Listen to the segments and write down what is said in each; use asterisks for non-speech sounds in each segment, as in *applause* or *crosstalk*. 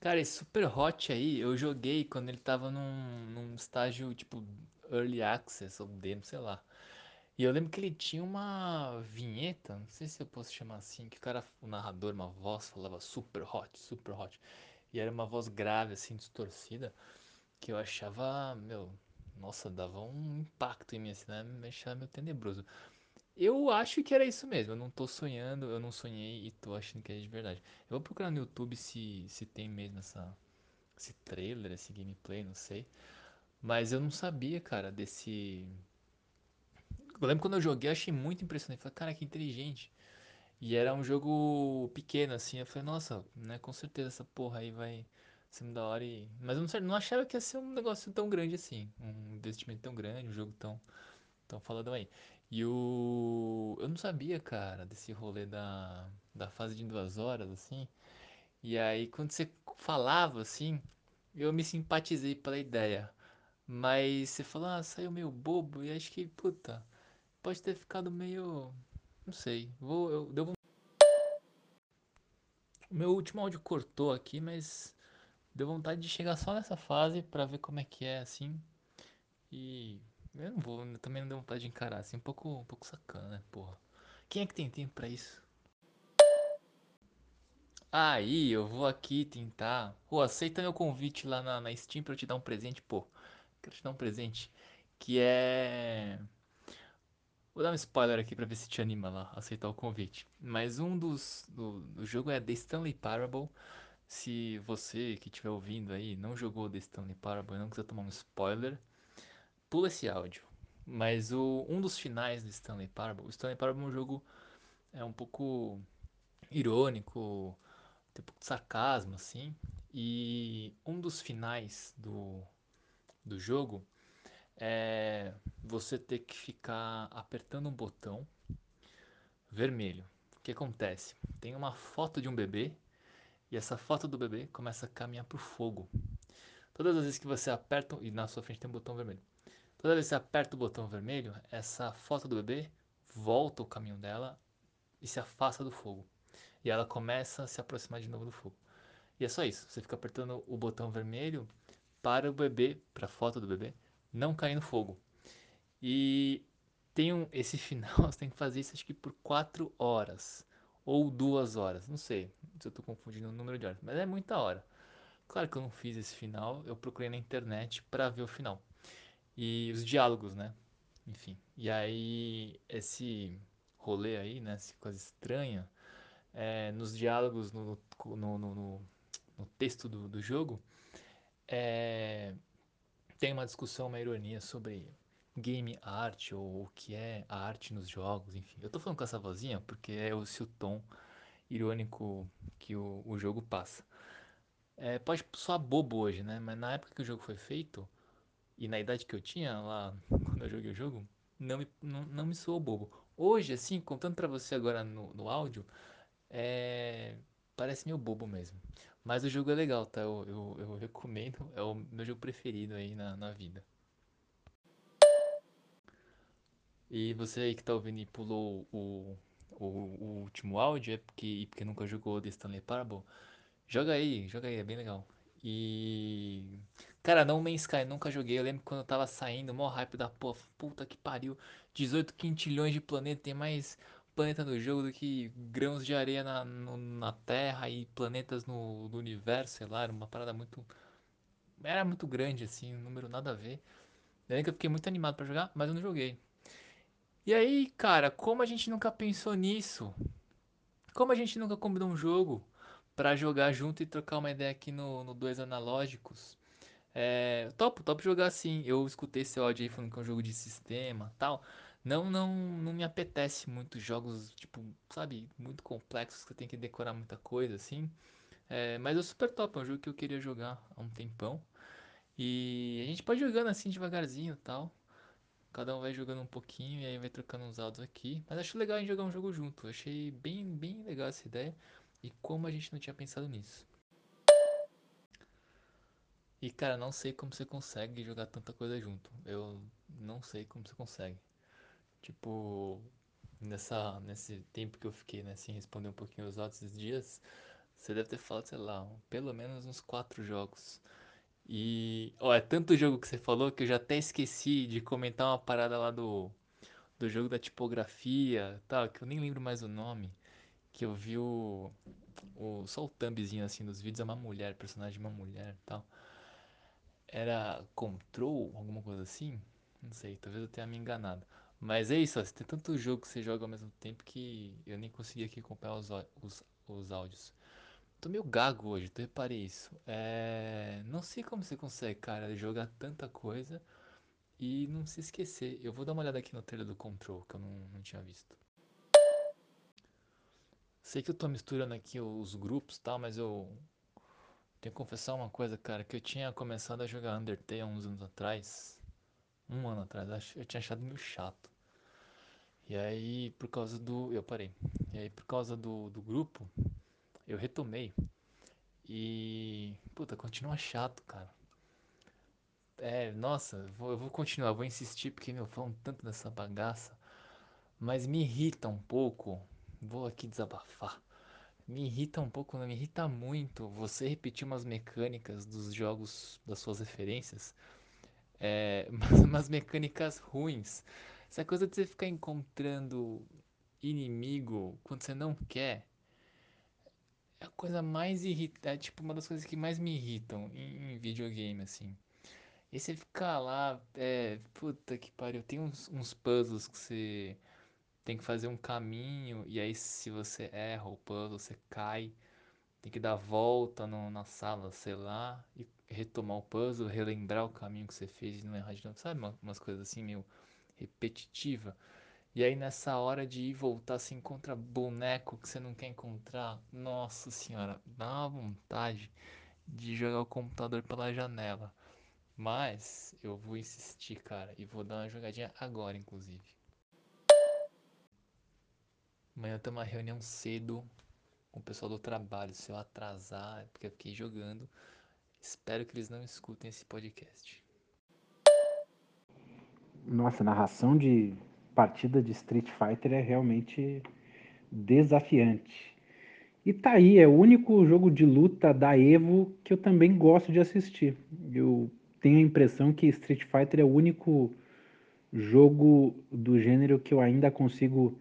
Cara, esse Super Hot aí, eu joguei quando ele tava num, num estágio tipo Early Access ou Demo, sei lá. E eu lembro que ele tinha uma vinheta, não sei se eu posso chamar assim, que o cara, o narrador, uma voz falava Super Hot, Super Hot. E era uma voz grave, assim, distorcida, que eu achava, meu, nossa, dava um impacto em mim, assim, né? Me achava meio tenebroso. Eu acho que era isso mesmo. Eu não tô sonhando, eu não sonhei e tô achando que é de verdade. Eu vou procurar no YouTube se, se tem mesmo essa, esse trailer, esse gameplay, não sei. Mas eu não sabia, cara, desse. Eu lembro quando eu joguei, eu achei muito impressionante. Falei, cara, que inteligente. E era um jogo pequeno, assim. Eu falei, nossa, né, com certeza essa porra aí vai ser da hora. E... Mas eu não, não achava que ia ser um negócio tão grande assim. Um investimento tão grande, um jogo tão Estão falando aí. E o. Eu não sabia, cara, desse rolê da, da fase de duas horas, assim. E aí, quando você falava, assim, eu me simpatizei pela ideia. Mas você falou, ah, saiu meio bobo. E acho que, puta, pode ter ficado meio. Não sei. Vou, eu. O meu último áudio cortou aqui, mas deu vontade de chegar só nessa fase pra ver como é que é, assim. E eu não vou, também não deu vontade de encarar, assim, um pouco, um pouco sacana, né, porra. Quem é que tem tempo pra isso? Aí, eu vou aqui tentar. Pô, aceita meu convite lá na, na Steam pra eu te dar um presente, pô. Quero te dar um presente. Que é. Vou dar um spoiler aqui pra ver se te anima lá, aceitar o convite. Mas um dos. Do, do jogo é The Stanley Parable. Se você que estiver ouvindo aí não jogou The Stanley Parable e não quiser tomar um spoiler, pula esse áudio. Mas o, um dos finais do Stanley Parable. O Stanley Parable é um jogo. É um pouco irônico, tem um pouco de sarcasmo, assim. E um dos finais do, do jogo é você ter que ficar apertando um botão vermelho. O que acontece? Tem uma foto de um bebê e essa foto do bebê começa a caminhar pro fogo. Todas as vezes que você aperta e na sua frente tem um botão vermelho. Toda vez que você aperta o botão vermelho, essa foto do bebê volta o caminho dela e se afasta do fogo. E ela começa a se aproximar de novo do fogo. E é só isso. Você fica apertando o botão vermelho para o bebê, para a foto do bebê, não cair no fogo. E tem um, esse final, *laughs* você tem que fazer isso acho que por 4 horas. Ou 2 horas, não sei se eu estou confundindo o número de horas, mas é muita hora. Claro que eu não fiz esse final, eu procurei na internet para ver o final. E os diálogos, né? Enfim. E aí, esse rolê aí, né? Essa coisa estranha, é, nos diálogos, no, no, no, no texto do, do jogo, é, tem uma discussão, uma ironia sobre game art ou o que é a arte nos jogos, enfim. Eu tô falando com essa vozinha porque é esse o tom irônico que o, o jogo passa. É, pode soar bobo hoje, né? Mas na época que o jogo foi feito, e na idade que eu tinha lá quando eu joguei o jogo, não me, não, não me soou bobo. Hoje, assim, contando pra você agora no, no áudio, é, parece meio bobo mesmo. Mas o jogo é legal, tá? Eu, eu, eu recomendo. É o meu jogo preferido aí na, na vida. E você aí que tá ouvindo e pulou o, o, o último áudio, é porque, porque nunca jogou The Stanley Parable, joga aí, joga aí, é bem legal. E. Cara, No Man's Sky nunca joguei. Eu lembro quando eu tava saindo, mó hype da porra. Puta que pariu. 18 quintilhões de planetas. Tem mais planeta no jogo do que grãos de areia na, no- na Terra e planetas no, no universo, sei lá. Era uma parada muito. Era muito grande, assim, um número nada a ver. Lembro que eu fiquei muito animado pra jogar, mas eu não joguei. E aí, cara, como a gente nunca pensou nisso? Como a gente nunca combinou um jogo pra jogar junto e trocar uma ideia aqui no, no Dois Analógicos? É, topo jogar assim. Eu escutei esse áudio aí falando que é um jogo de sistema tal. Não, não, não me apetece muito jogos, tipo, sabe, muito complexos que tem que decorar muita coisa assim. É, mas é super top, é um jogo que eu queria jogar há um tempão. E a gente pode jogando assim devagarzinho tal. Cada um vai jogando um pouquinho e aí vai trocando uns áudios aqui. Mas acho legal a gente jogar um jogo junto. Achei bem, bem legal essa ideia. E como a gente não tinha pensado nisso. E cara, não sei como você consegue jogar tanta coisa junto. Eu não sei como você consegue. Tipo, nessa, nesse tempo que eu fiquei, né, sem responder um pouquinho os outros dias, Você deve ter falado, sei lá, pelo menos uns quatro jogos. E, ó, é tanto jogo que você falou que eu já até esqueci de comentar uma parada lá do, do jogo da tipografia, tal, que eu nem lembro mais o nome. Que eu vi o, o só o thumbzinho assim dos vídeos é uma mulher, personagem de uma mulher, tal. Era Control, alguma coisa assim? Não sei, talvez eu tenha me enganado. Mas é isso, ó, tem tanto jogo que você joga ao mesmo tempo que eu nem consegui aqui acompanhar os, os, os áudios. Tô meio gago hoje, tu reparei isso. É... Não sei como você consegue, cara, jogar tanta coisa e não se esquecer. Eu vou dar uma olhada aqui no trailer do Control, que eu não, não tinha visto. Sei que eu tô misturando aqui os grupos e tal, mas eu tenho que confessar uma coisa, cara, que eu tinha começado a jogar Undertale uns anos atrás. Um ano atrás, eu tinha achado meio chato. E aí, por causa do. Eu parei. E aí, por causa do, do grupo, eu retomei. E. Puta, continua chato, cara. É, nossa, vou, eu vou continuar, vou insistir porque meu falam tanto dessa bagaça. Mas me irrita um pouco. Vou aqui desabafar. Me irrita um pouco, não me irrita muito você repetir umas mecânicas dos jogos das suas referências. É, *laughs* umas mecânicas ruins. Essa coisa de você ficar encontrando inimigo quando você não quer. É a coisa mais irritante, é tipo uma das coisas que mais me irritam em, em videogame, assim. E você ficar lá, é, puta que pariu, tem uns, uns puzzles que você tem que fazer um caminho, e aí se você erra o puzzle, você cai, tem que dar volta no, na sala, sei lá, e retomar o puzzle, relembrar o caminho que você fez e não errar de novo. Sabe umas coisas assim meio repetitiva? E aí nessa hora de ir voltar, você encontra boneco que você não quer encontrar. Nossa senhora, dá uma vontade de jogar o computador pela janela. Mas eu vou insistir, cara, e vou dar uma jogadinha agora, inclusive. Amanhã tem uma reunião cedo com o pessoal do trabalho. Se eu atrasar, é porque eu fiquei jogando. Espero que eles não escutem esse podcast. Nossa, narração de partida de Street Fighter é realmente desafiante. E tá aí, é o único jogo de luta da Evo que eu também gosto de assistir. Eu tenho a impressão que Street Fighter é o único jogo do gênero que eu ainda consigo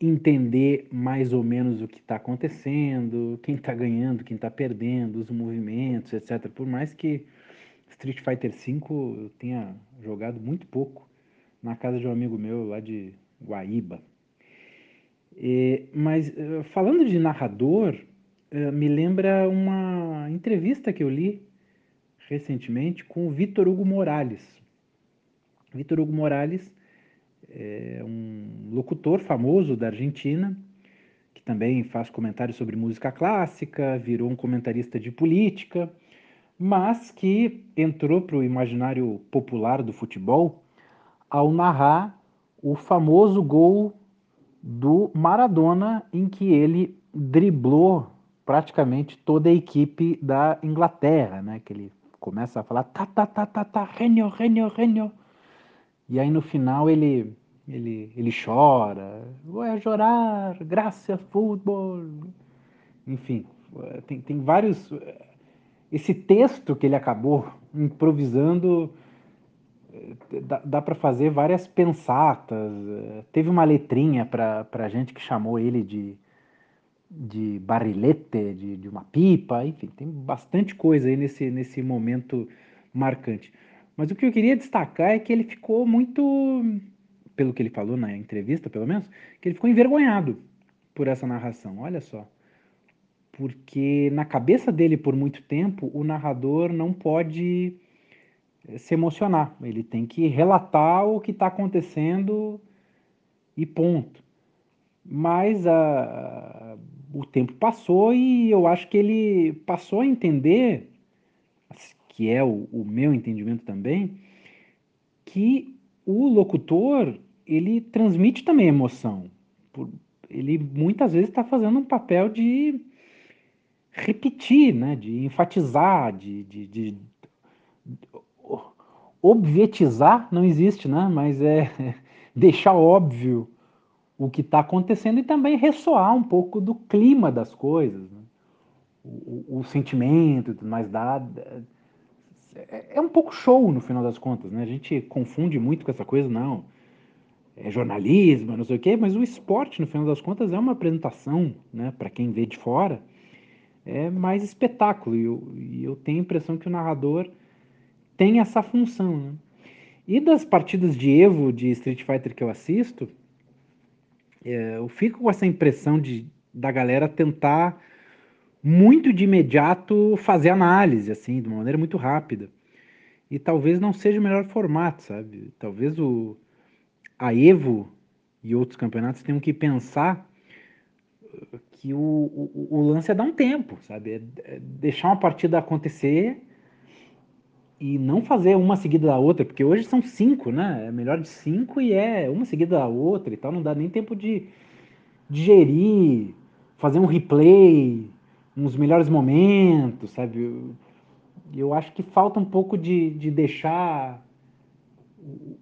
entender mais ou menos o que está acontecendo, quem está ganhando, quem está perdendo, os movimentos, etc. Por mais que Street Fighter V eu tenha jogado muito pouco na casa de um amigo meu lá de Guaíba. E, mas eh, falando de narrador, eh, me lembra uma entrevista que eu li recentemente com o Vitor Hugo Morales. Vitor Hugo Morales é um locutor famoso da Argentina, que também faz comentários sobre música clássica, virou um comentarista de política, mas que entrou para o imaginário popular do futebol ao narrar o famoso gol do Maradona, em que ele driblou praticamente toda a equipe da Inglaterra, né? Que ele começa a falar tá, tá, tá, tá, tá, Renio, Renio, Renio. E aí no final ele ele, ele chora, vai chorar, graças futebol. Enfim, tem, tem vários. Esse texto que ele acabou improvisando, dá, dá para fazer várias pensatas. Teve uma letrinha para gente que chamou ele de, de barrilete, de, de uma pipa, enfim, tem bastante coisa aí nesse, nesse momento marcante. Mas o que eu queria destacar é que ele ficou muito pelo que ele falou na entrevista, pelo menos, que ele ficou envergonhado por essa narração. Olha só. Porque na cabeça dele, por muito tempo, o narrador não pode se emocionar. Ele tem que relatar o que está acontecendo e ponto. Mas a, o tempo passou e eu acho que ele passou a entender, que é o, o meu entendimento também, que o locutor ele transmite também emoção. Ele muitas vezes está fazendo um papel de repetir, né? de enfatizar, de, de, de obvietizar, não existe, né? mas é *laughs* deixar óbvio o que está acontecendo e também ressoar um pouco do clima das coisas. Né? o, o sentimento e tudo mais dá. É, é um pouco show no final das contas, né? A gente confunde muito com essa coisa, não. É jornalismo, não sei o quê, mas o esporte, no final das contas, é uma apresentação, né? Para quem vê de fora, é mais espetáculo. E eu, e eu tenho a impressão que o narrador tem essa função, né? E das partidas de Evo de Street Fighter que eu assisto, é, eu fico com essa impressão de, da galera tentar muito de imediato fazer análise, assim, de uma maneira muito rápida. E talvez não seja o melhor formato, sabe? Talvez o, a Evo e outros campeonatos tenham que pensar que o, o, o lance é dar um tempo, sabe? É, é deixar uma partida acontecer e não fazer uma seguida da outra, porque hoje são cinco, né? É melhor de cinco e é uma seguida da outra e tal, não dá nem tempo de digerir, fazer um replay, uns melhores momentos, sabe? Eu, acho que falta um pouco de, de deixar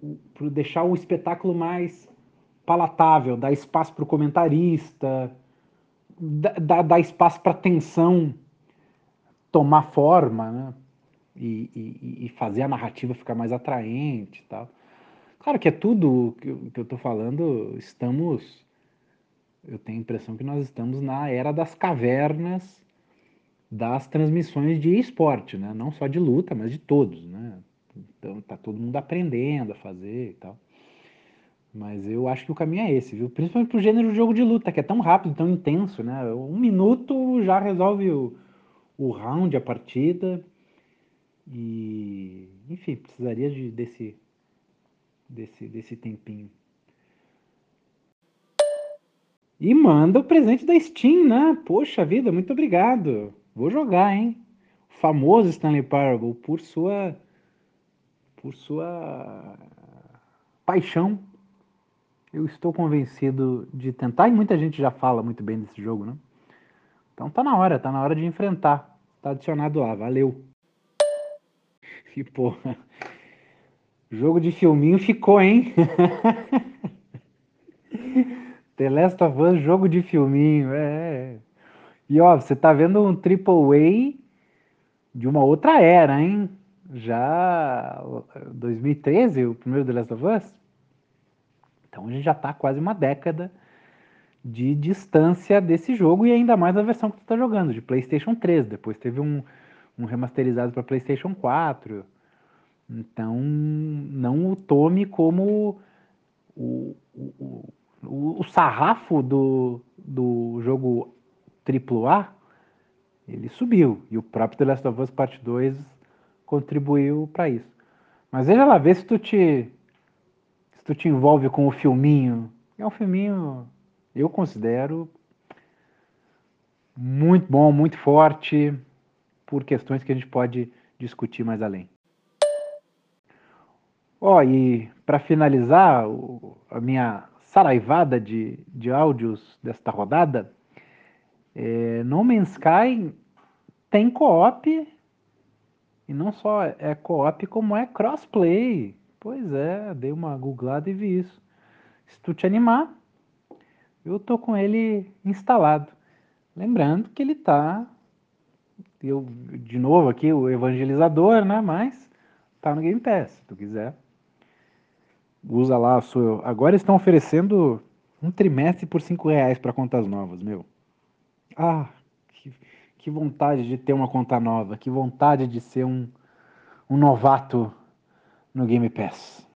o, deixar o espetáculo mais palatável, dar espaço para o comentarista, dar, dar espaço para a tensão tomar forma, né? E, e, e, fazer a narrativa ficar mais atraente e tal. Claro que é tudo que eu, tô falando, estamos. Eu tenho a impressão que nós estamos na era das cavernas das transmissões de esporte, né? Não só de luta, mas de todos, né? Então tá todo mundo aprendendo a fazer e tal. Mas eu acho que o caminho é esse, viu? Principalmente pro gênero de jogo de luta, que é tão rápido, tão intenso, né? Um minuto já resolve o, o round, a partida. E, enfim, precisaria de, desse, desse, desse tempinho. E manda o presente da Steam, né? Poxa vida, muito obrigado. Vou jogar, hein? O famoso Stanley Parable, por sua por sua paixão. Eu estou convencido de tentar e muita gente já fala muito bem desse jogo, né? Então tá na hora, tá na hora de enfrentar. Tá adicionado lá, valeu. *laughs* E porra, jogo de filminho ficou, hein? *laughs* The Last of Us, jogo de filminho, é. E ó, você tá vendo um Triple A de uma outra era, hein? Já 2013, o primeiro The Last of Us. Então a gente já tá quase uma década de distância desse jogo e ainda mais a versão que tu tá jogando, de PlayStation 3. Depois teve um, um remasterizado para PlayStation 4. Então não o tome como o, o, o, o sarrafo do, do jogo AAA, ele subiu. E o próprio The Last of Us Part 2 contribuiu para isso. Mas veja lá, vê se tu te se tu te envolve com o filminho. É um filminho, eu considero muito bom, muito forte, por questões que a gente pode discutir mais além. Ó, oh, e para finalizar a minha saraivada de, de áudios desta rodada, é, no Man's Sky tem co-op e não só é co-op, como é crossplay. Pois é, dei uma googlada e vi isso. Se tu te animar, eu tô com ele instalado. Lembrando que ele tá eu de novo aqui o evangelizador, né, mas tá no Game Pass, se tu quiser. Usa lá a sua. Agora estão oferecendo um trimestre por cinco reais para contas novas, meu. Ah, que, que vontade de ter uma conta nova, que vontade de ser um, um novato no Game Pass.